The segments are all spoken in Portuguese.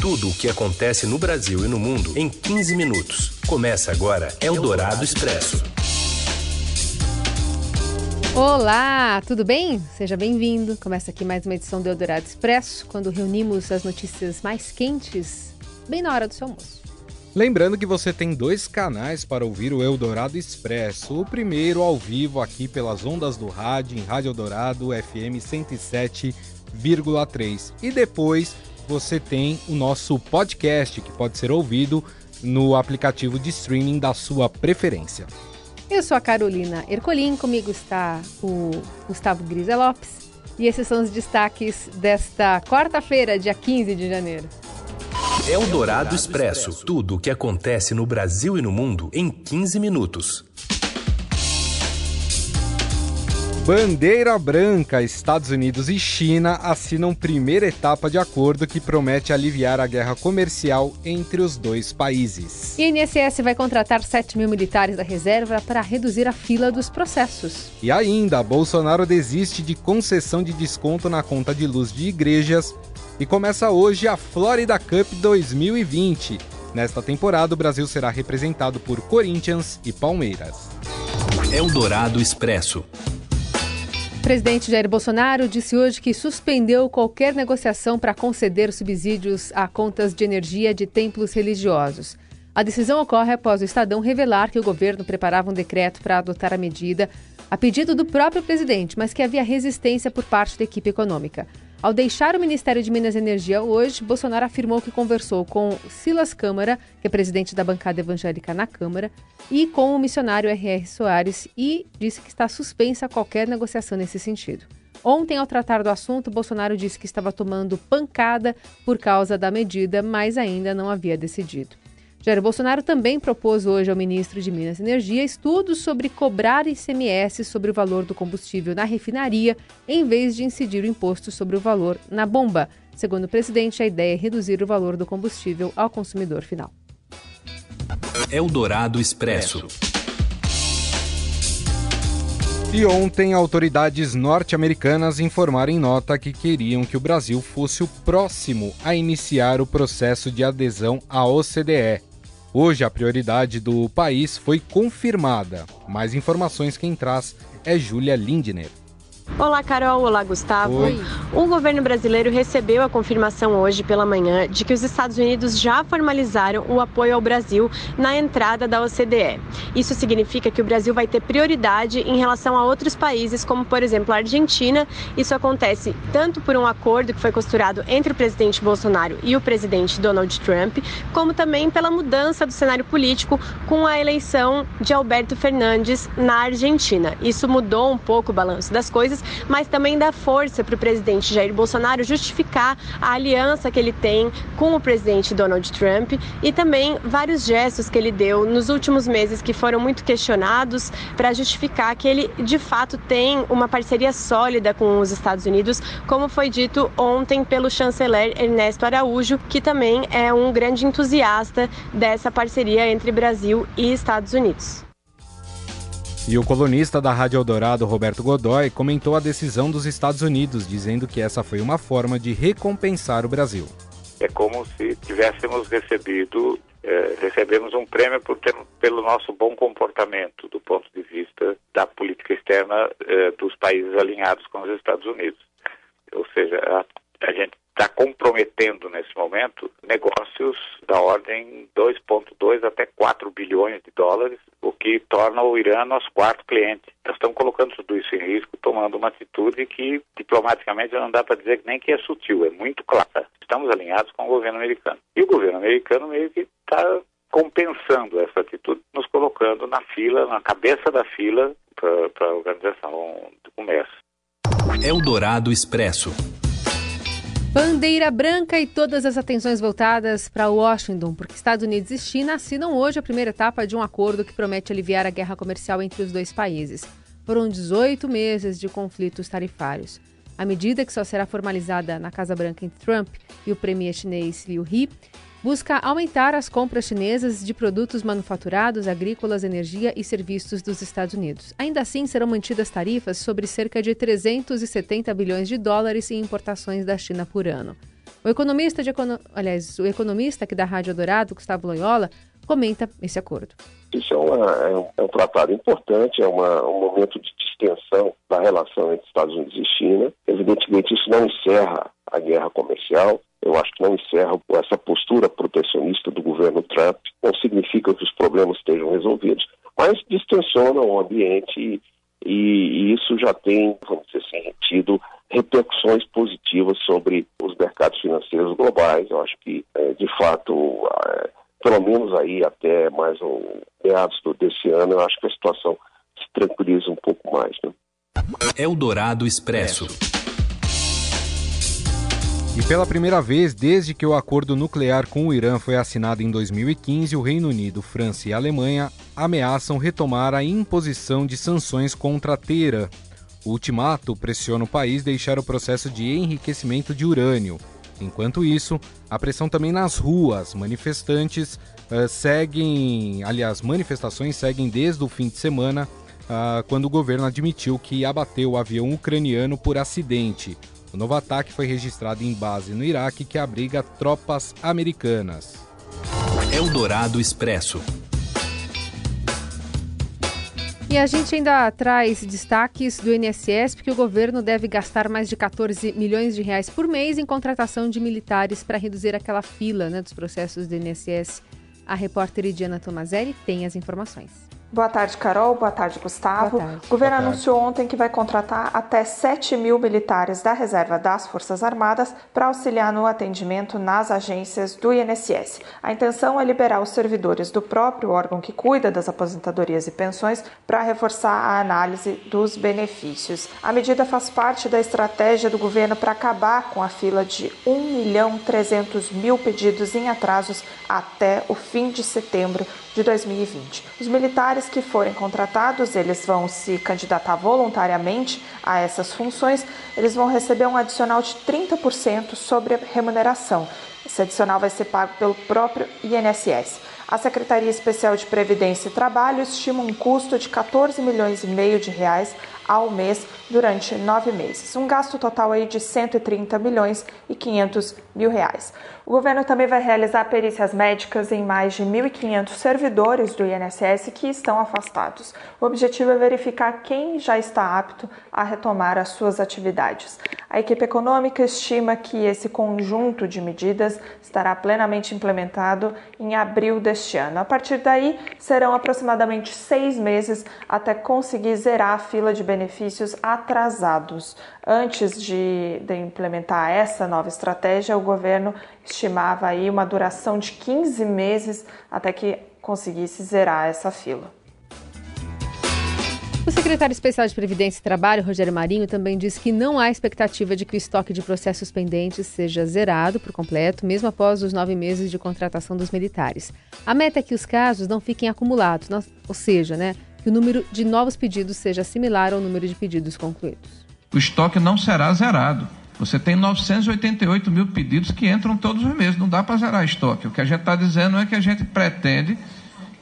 Tudo o que acontece no Brasil e no mundo em 15 minutos. Começa agora Eldorado Expresso. Olá, tudo bem? Seja bem-vindo. Começa aqui mais uma edição do Eldorado Expresso, quando reunimos as notícias mais quentes bem na hora do seu almoço. Lembrando que você tem dois canais para ouvir o Eldorado Expresso. O primeiro ao vivo aqui pelas ondas do rádio, em Rádio Eldorado FM 107,3. E depois você tem o nosso podcast, que pode ser ouvido no aplicativo de streaming da sua preferência. Eu sou a Carolina Ercolim, comigo está o Gustavo Grisa Lopes. E esses são os destaques desta quarta-feira, dia 15 de janeiro. Eldorado Expresso. Tudo o que acontece no Brasil e no mundo em 15 minutos. Bandeira Branca, Estados Unidos e China assinam primeira etapa de acordo que promete aliviar a guerra comercial entre os dois países. INSS vai contratar 7 mil militares da reserva para reduzir a fila dos processos. E ainda, Bolsonaro desiste de concessão de desconto na conta de luz de igrejas e começa hoje a Florida Cup 2020. Nesta temporada, o Brasil será representado por Corinthians e Palmeiras. Eldorado Expresso. O presidente Jair Bolsonaro disse hoje que suspendeu qualquer negociação para conceder subsídios a contas de energia de templos religiosos. A decisão ocorre após o Estadão revelar que o governo preparava um decreto para adotar a medida a pedido do próprio presidente, mas que havia resistência por parte da equipe econômica. Ao deixar o Ministério de Minas e Energia hoje, Bolsonaro afirmou que conversou com Silas Câmara, que é presidente da bancada evangélica na Câmara, e com o missionário R.R. Soares e disse que está suspensa qualquer negociação nesse sentido. Ontem, ao tratar do assunto, Bolsonaro disse que estava tomando pancada por causa da medida, mas ainda não havia decidido. Jair Bolsonaro também propôs hoje ao ministro de Minas e Energia estudos sobre cobrar ICMS sobre o valor do combustível na refinaria, em vez de incidir o imposto sobre o valor na bomba. Segundo o presidente, a ideia é reduzir o valor do combustível ao consumidor final. Eldorado Expresso. E ontem, autoridades norte-americanas informaram em nota que queriam que o Brasil fosse o próximo a iniciar o processo de adesão à OCDE. Hoje, a prioridade do país foi confirmada. Mais informações quem traz é Júlia Lindner. Olá, Carol. Olá, Gustavo. Oi. O governo brasileiro recebeu a confirmação hoje pela manhã de que os Estados Unidos já formalizaram o apoio ao Brasil na entrada da OCDE. Isso significa que o Brasil vai ter prioridade em relação a outros países, como, por exemplo, a Argentina. Isso acontece tanto por um acordo que foi costurado entre o presidente Bolsonaro e o presidente Donald Trump, como também pela mudança do cenário político com a eleição de Alberto Fernandes na Argentina. Isso mudou um pouco o balanço das coisas mas também dá força para o presidente Jair Bolsonaro justificar a aliança que ele tem com o presidente Donald Trump e também vários gestos que ele deu nos últimos meses que foram muito questionados para justificar que ele de fato tem uma parceria sólida com os Estados Unidos, como foi dito ontem pelo chanceler Ernesto Araújo, que também é um grande entusiasta dessa parceria entre Brasil e Estados Unidos. E o colunista da Rádio Eldorado, Roberto Godoy, comentou a decisão dos Estados Unidos, dizendo que essa foi uma forma de recompensar o Brasil. É como se tivéssemos recebido, é, recebemos um prêmio ter, pelo nosso bom comportamento do ponto de vista da política externa é, dos países alinhados com os Estados Unidos. Ou seja, a, a gente está comprometendo nesse momento negócios da ordem 2,2 até 4 bilhões de dólares, o que torna o Irã nosso quarto cliente. Nós estamos colocando tudo isso em risco, tomando uma atitude que diplomaticamente não dá para dizer nem que é sutil, é muito clara. Estamos alinhados com o governo americano. E o governo americano meio que está compensando essa atitude, nos colocando na fila, na cabeça da fila para a Organização do Comércio. Eldorado Expresso. Bandeira branca e todas as atenções voltadas para Washington, porque Estados Unidos e China assinam hoje a primeira etapa de um acordo que promete aliviar a guerra comercial entre os dois países. Foram 18 meses de conflitos tarifários. A medida, que só será formalizada na Casa Branca entre Trump e o premier chinês Liu He, busca aumentar as compras chinesas de produtos manufaturados, agrícolas, energia e serviços dos Estados Unidos. Ainda assim, serão mantidas tarifas sobre cerca de 370 bilhões de dólares em importações da China por ano. O economista de aliás, o economista aqui da Rádio Dourado, Gustavo Loyola, comenta esse acordo. Isso é, uma, é, um, é um, tratado importante, é uma, um momento de distensão da relação entre Estados Unidos e China. Evidentemente, isso não encerra a guerra comercial, eu acho que não encerra essa postura protecionista do governo Trump, não significa que os problemas estejam resolvidos, mas distensiona o ambiente e, e isso já tem, vamos dizer assim, tido repercussões positivas sobre os mercados financeiros globais. Eu acho que, é, de fato, é, pelo menos aí até mais um, meados desse ano, eu acho que a situação se tranquiliza um pouco mais. Né? Eldorado Expresso. E pela primeira vez desde que o acordo nuclear com o Irã foi assinado em 2015, o Reino Unido, França e Alemanha ameaçam retomar a imposição de sanções contra Teherã. O ultimato pressiona o país deixar o processo de enriquecimento de urânio. Enquanto isso, a pressão também nas ruas. Manifestantes uh, seguem, aliás, manifestações seguem desde o fim de semana, uh, quando o governo admitiu que abateu o avião ucraniano por acidente. O novo ataque foi registrado em base no Iraque que abriga tropas americanas. Eldorado Expresso. E a gente ainda traz destaques do INSS, porque o governo deve gastar mais de 14 milhões de reais por mês em contratação de militares para reduzir aquela fila né, dos processos do INSS. A repórter Idiana Tomazelli tem as informações. Boa tarde, Carol. Boa tarde, Gustavo. Boa tarde. O governo tarde. anunciou ontem que vai contratar até 7 mil militares da reserva das Forças Armadas para auxiliar no atendimento nas agências do INSS. A intenção é liberar os servidores do próprio órgão que cuida das aposentadorias e pensões para reforçar a análise dos benefícios. A medida faz parte da estratégia do governo para acabar com a fila de 1 milhão 300 mil pedidos em atrasos até o fim de setembro de 2020. Os militares que forem contratados, eles vão se candidatar voluntariamente a essas funções, eles vão receber um adicional de 30% sobre a remuneração. Esse adicional vai ser pago pelo próprio INSS. A Secretaria Especial de Previdência e Trabalho estima um custo de 14 milhões e meio de reais ao mês durante nove meses. Um gasto total aí de 130 milhões e 500 mil reais. O governo também vai realizar perícias médicas em mais de 1.500 servidores do INSS que estão afastados. O objetivo é verificar quem já está apto a retomar as suas atividades. A equipe econômica estima que esse conjunto de medidas estará plenamente implementado em abril deste ano. A partir daí, serão aproximadamente seis meses até conseguir zerar a fila de benefícios atrasados. Antes de, de implementar essa nova estratégia, o governo estimava aí uma duração de 15 meses até que conseguisse zerar essa fila. O secretário especial de Previdência e Trabalho, Rogério Marinho, também disse que não há expectativa de que o estoque de processos pendentes seja zerado por completo, mesmo após os nove meses de contratação dos militares. A meta é que os casos não fiquem acumulados, ou seja, né, que o número de novos pedidos seja similar ao número de pedidos concluídos. O estoque não será zerado. Você tem 988 mil pedidos que entram todos os meses, não dá para zerar estoque. O que a gente está dizendo é que a gente pretende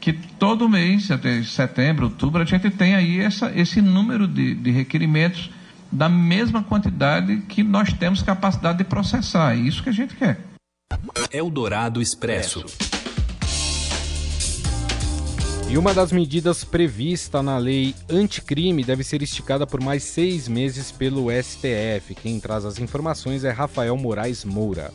que todo mês, até setembro, outubro, a gente tem aí essa, esse número de, de requerimentos da mesma quantidade que nós temos capacidade de processar. É isso que a gente quer. Eldorado Expresso. E uma das medidas prevista na lei anticrime deve ser esticada por mais seis meses pelo STF. Quem traz as informações é Rafael Moraes Moura.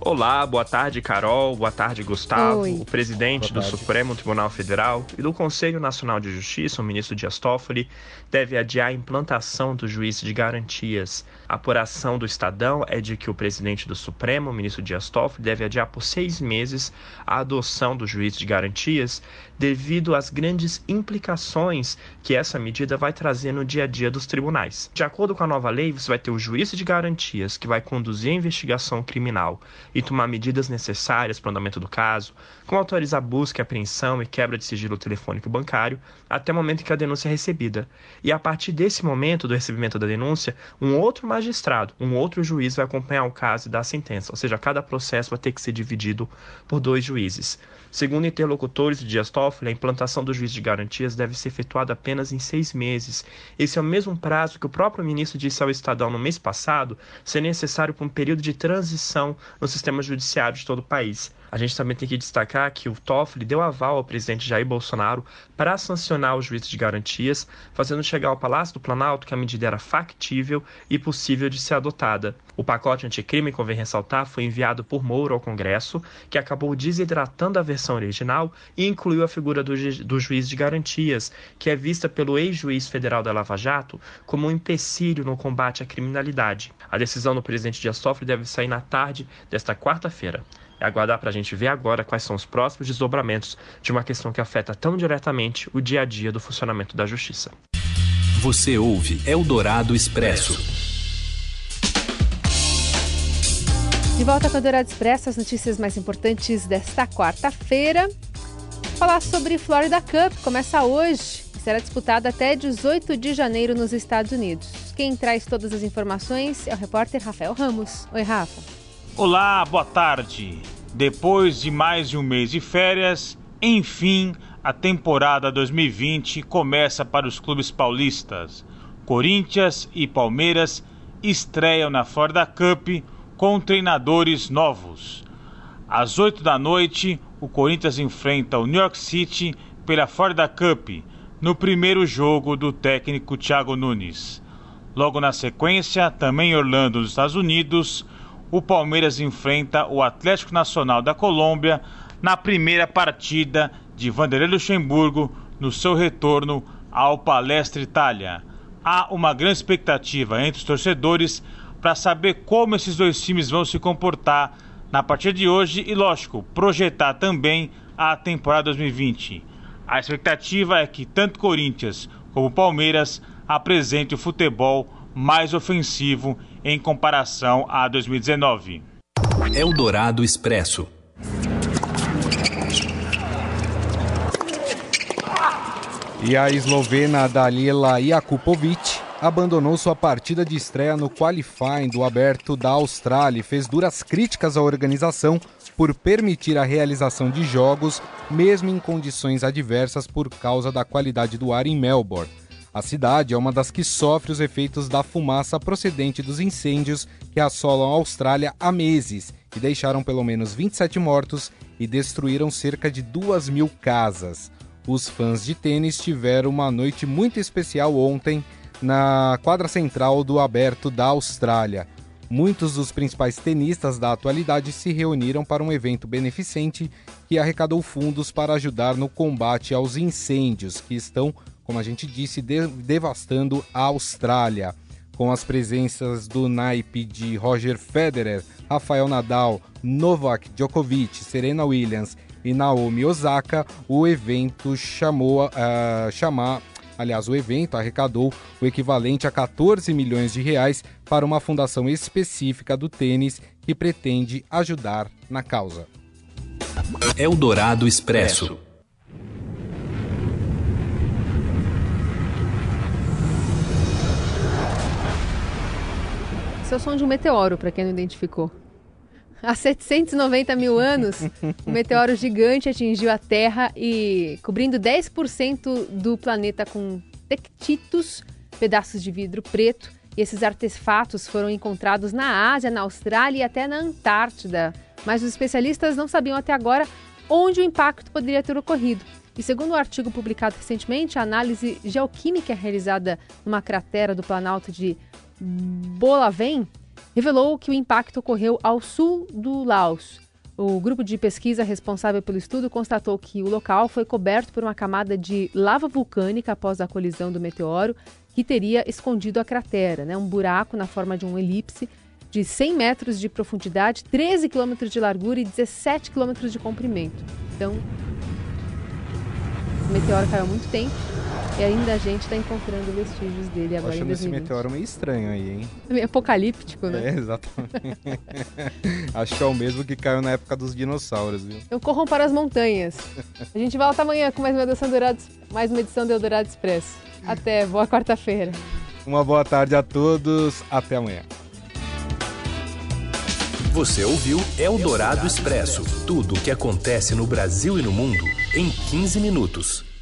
Olá, boa tarde, Carol. Boa tarde, Gustavo. Oi. O presidente do Supremo Tribunal Federal e do Conselho Nacional de Justiça, o ministro Dias Toffoli, deve adiar a implantação do juiz de garantias. A apuração do Estadão é de que o presidente do Supremo, o ministro Dias Toffoli, deve adiar por seis meses a adoção do juiz de garantias devido às grandes implicações que essa medida vai trazer no dia a dia dos tribunais. De acordo com a nova lei, você vai ter o juiz de garantias que vai conduzir a investigação criminal e tomar medidas necessárias para o andamento do caso, como autorizar busca, apreensão e quebra de sigilo telefônico e bancário, até o momento em que a denúncia é recebida. E a partir desse momento do recebimento da denúncia, um outro magistrado, um outro juiz vai acompanhar o caso e dar a sentença, ou seja, cada processo vai ter que ser dividido por dois juízes. Segundo interlocutores de Dias Toffoli, a implantação do juiz de garantias deve ser efetuada apenas em seis meses. Esse é o mesmo prazo que o próprio ministro disse ao Estadão no mês passado ser necessário para um período de transição no sistema judiciário de todo o país. A gente também tem que destacar que o Toffoli deu aval ao presidente Jair Bolsonaro para sancionar o juízo de garantias, fazendo chegar ao Palácio do Planalto que a medida era factível e possível de ser adotada. O pacote anticrime, convém ressaltar, foi enviado por Moura ao Congresso, que acabou desidratando a versão original e incluiu a figura do, do juiz de garantias, que é vista pelo ex-juiz federal da Lava Jato como um empecilho no combate à criminalidade. A decisão do presidente Dias Toffoli deve sair na tarde desta quarta-feira. É aguardar para a gente ver agora quais são os próximos desdobramentos de uma questão que afeta tão diretamente o dia a dia do funcionamento da justiça. Você ouve Eldorado Expresso. De volta com o Eldorado Expresso, as notícias mais importantes desta quarta-feira. Falar sobre Florida Cup, começa hoje e será disputada até 18 de janeiro nos Estados Unidos. Quem traz todas as informações é o repórter Rafael Ramos. Oi, Rafa. Olá, boa tarde. Depois de mais de um mês de férias, enfim, a temporada 2020 começa para os clubes paulistas. Corinthians e Palmeiras estreiam na Florida Cup com treinadores novos. Às 8 da noite, o Corinthians enfrenta o New York City pela Florida Cup, no primeiro jogo do técnico Thiago Nunes. Logo na sequência, também Orlando, nos Estados Unidos, o Palmeiras enfrenta o Atlético Nacional da Colômbia na primeira partida de Vanderlei Luxemburgo no seu retorno ao Palestra Itália. Há uma grande expectativa entre os torcedores para saber como esses dois times vão se comportar na partida de hoje e, lógico, projetar também a temporada 2020. A expectativa é que tanto Corinthians como Palmeiras apresentem o futebol mais ofensivo em comparação a 2019. Eldorado Expresso. E a eslovena Dalila Jakupovic abandonou sua partida de estreia no qualifying do Aberto da Austrália e fez duras críticas à organização por permitir a realização de jogos, mesmo em condições adversas por causa da qualidade do ar em Melbourne. A cidade é uma das que sofre os efeitos da fumaça procedente dos incêndios que assolam a Austrália há meses e deixaram pelo menos 27 mortos e destruíram cerca de 2 mil casas. Os fãs de tênis tiveram uma noite muito especial ontem na quadra central do Aberto da Austrália. Muitos dos principais tenistas da atualidade se reuniram para um evento beneficente que arrecadou fundos para ajudar no combate aos incêndios que estão como a gente disse, de devastando a Austrália. Com as presenças do naipe de Roger Federer, Rafael Nadal, Novak Djokovic, Serena Williams e Naomi Osaka, o evento chamou uh, chamar Aliás, o evento arrecadou o equivalente a 14 milhões de reais para uma fundação específica do tênis que pretende ajudar na causa. Eldorado Expresso. Esse é o som de um meteoro, para quem não identificou. Há 790 mil anos, um meteoro gigante atingiu a Terra e cobrindo 10% do planeta com tectitos, pedaços de vidro preto. E esses artefatos foram encontrados na Ásia, na Austrália e até na Antártida. Mas os especialistas não sabiam até agora onde o impacto poderia ter ocorrido. E segundo um artigo publicado recentemente, a análise geoquímica realizada numa cratera do Planalto de Bolavem revelou que o impacto ocorreu ao sul do Laos. O grupo de pesquisa responsável pelo estudo constatou que o local foi coberto por uma camada de lava vulcânica após a colisão do meteoro, que teria escondido a cratera, né? um buraco na forma de um elipse de 100 metros de profundidade, 13 quilômetros de largura e 17 quilômetros de comprimento. Então, o meteoro caiu há muito tempo E ainda a gente está encontrando vestígios dele agora Achando em esse meteoro meio estranho aí, hein? Meio apocalíptico, né? É, exatamente. Acho que é o mesmo que caiu na época dos dinossauros, viu? Então corram para as montanhas. A gente volta amanhã com mais uma edição do Eldorado, mais uma edição do Eldorado Expresso. Até, boa quarta-feira. Uma boa tarde a todos, até amanhã. Você ouviu Eldorado Expresso tudo o que acontece no Brasil e no mundo em 15 minutos.